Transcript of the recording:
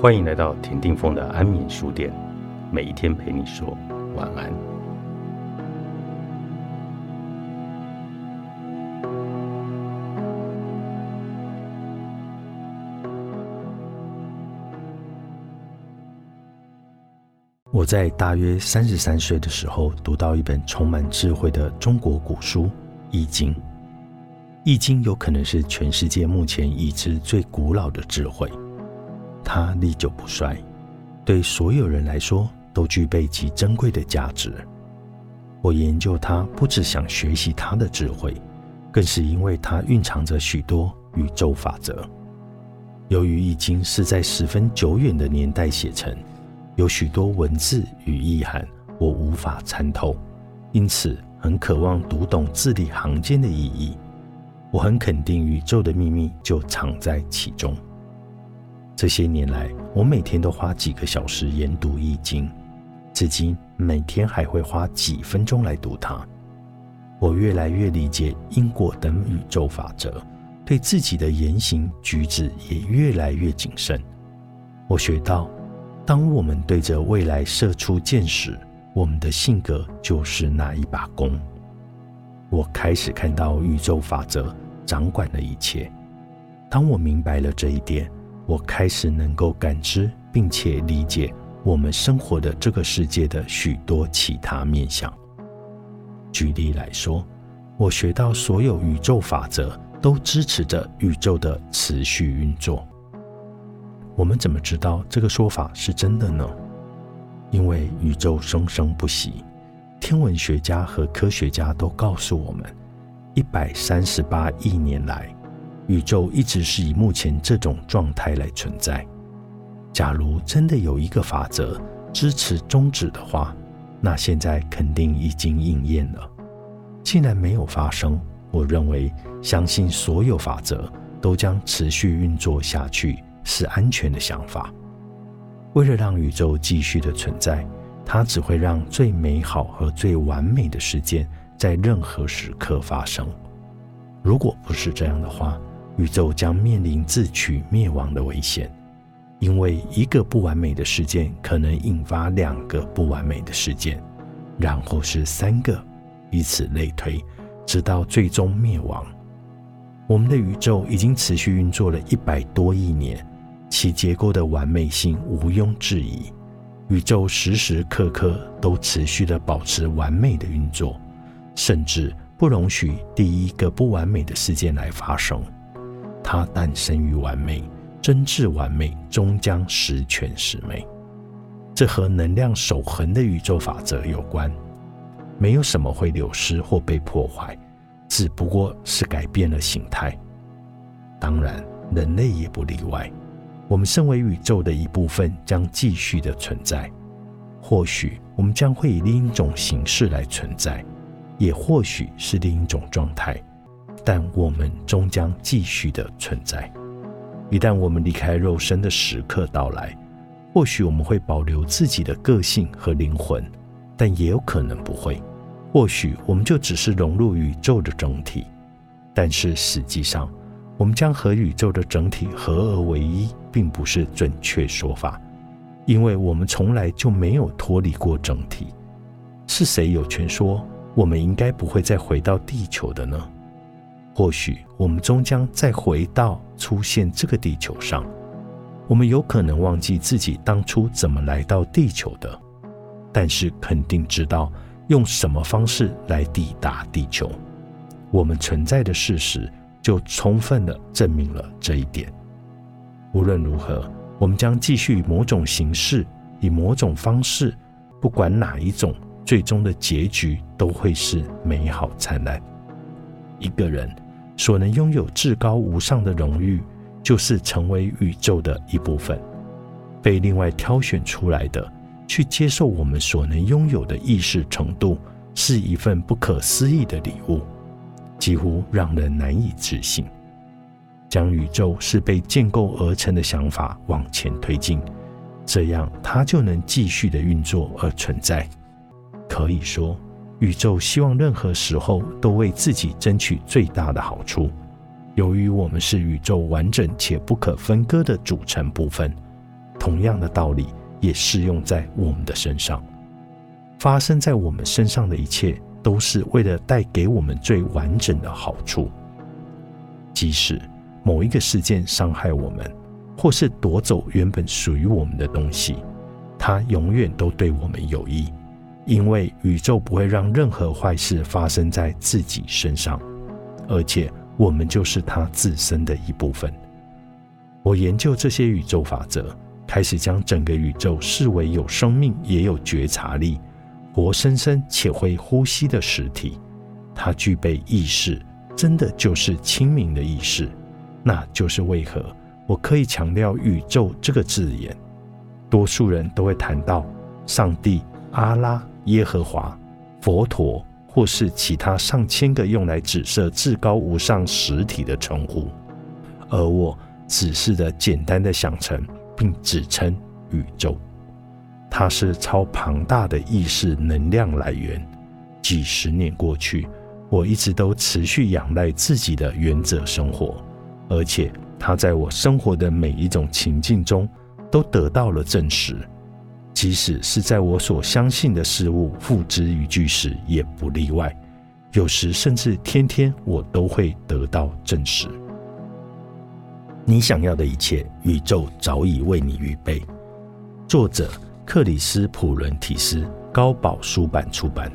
欢迎来到田定峰的安眠书店，每一天陪你说晚安。我在大约三十三岁的时候，读到一本充满智慧的中国古书《易经》。《易经》有可能是全世界目前已知最古老的智慧。它历久不衰，对所有人来说都具备极珍贵的价值。我研究它，不只想学习它的智慧，更是因为它蕴藏着许多宇宙法则。由于《易经》是在十分久远的年代写成，有许多文字与意涵我无法参透，因此很渴望读懂字里行间的意义。我很肯定，宇宙的秘密就藏在其中。这些年来，我每天都花几个小时研读《易经》，至今每天还会花几分钟来读它。我越来越理解因果等宇宙法则，对自己的言行举止也越来越谨慎。我学到，当我们对着未来射出箭时，我们的性格就是那一把弓。我开始看到宇宙法则掌管了一切。当我明白了这一点，我开始能够感知并且理解我们生活的这个世界的许多其他面向。举例来说，我学到所有宇宙法则都支持着宇宙的持续运作。我们怎么知道这个说法是真的呢？因为宇宙生生不息，天文学家和科学家都告诉我们，一百三十八亿年来。宇宙一直是以目前这种状态来存在。假如真的有一个法则支持终止的话，那现在肯定已经应验了。既然没有发生，我认为相信所有法则都将持续运作下去是安全的想法。为了让宇宙继续的存在，它只会让最美好和最完美的事件在任何时刻发生。如果不是这样的话，宇宙将面临自取灭亡的危险，因为一个不完美的事件可能引发两个不完美的事件，然后是三个，以此类推，直到最终灭亡。我们的宇宙已经持续运作了一百多亿年，其结构的完美性毋庸置疑。宇宙时时刻刻都持续的保持完美的运作，甚至不容许第一个不完美的事件来发生。它诞生于完美，真挚完美，终将十全十美。这和能量守恒的宇宙法则有关。没有什么会流失或被破坏，只不过是改变了形态。当然，人类也不例外。我们身为宇宙的一部分，将继续的存在。或许我们将会以另一种形式来存在，也或许是另一种状态。但我们终将继续的存在。一旦我们离开肉身的时刻到来，或许我们会保留自己的个性和灵魂，但也有可能不会。或许我们就只是融入宇宙的整体，但是实际上，我们将和宇宙的整体合而为一，并不是准确说法，因为我们从来就没有脱离过整体。是谁有权说我们应该不会再回到地球的呢？或许我们终将再回到出现这个地球上，我们有可能忘记自己当初怎么来到地球的，但是肯定知道用什么方式来抵达地球。我们存在的事实就充分的证明了这一点。无论如何，我们将继续以某种形式，以某种方式，不管哪一种，最终的结局都会是美好灿烂。一个人所能拥有至高无上的荣誉，就是成为宇宙的一部分，被另外挑选出来的，去接受我们所能拥有的意识程度，是一份不可思议的礼物，几乎让人难以置信。将宇宙是被建构而成的想法往前推进，这样它就能继续的运作而存在。可以说。宇宙希望任何时候都为自己争取最大的好处。由于我们是宇宙完整且不可分割的组成部分，同样的道理也适用在我们的身上。发生在我们身上的一切，都是为了带给我们最完整的好处。即使某一个事件伤害我们，或是夺走原本属于我们的东西，它永远都对我们有益，因为宇宙不会让任何坏事发生在自己身上，而且我们就是它自身的一部分。我研究这些宇宙法则，开始将整个宇宙视为有生命、也有觉察力、活生生且会呼吸的实体。它具备意识，真的就是清明的意识。那就是为何我可以强调“宇宙”这个字眼。多数人都会谈到上帝、阿拉、耶和华、佛陀，或是其他上千个用来指涉至高无上实体的称呼，而我。只是的、简单的想成，并指称宇宙，它是超庞大的意识能量来源。几十年过去，我一直都持续仰赖自己的原则生活，而且它在我生活的每一种情境中都得到了证实。即使是在我所相信的事物付之于句时，也不例外。有时甚至天天，我都会得到证实。你想要的一切，宇宙早已为你预备。作者：克里斯普伦提斯，高宝书版出版。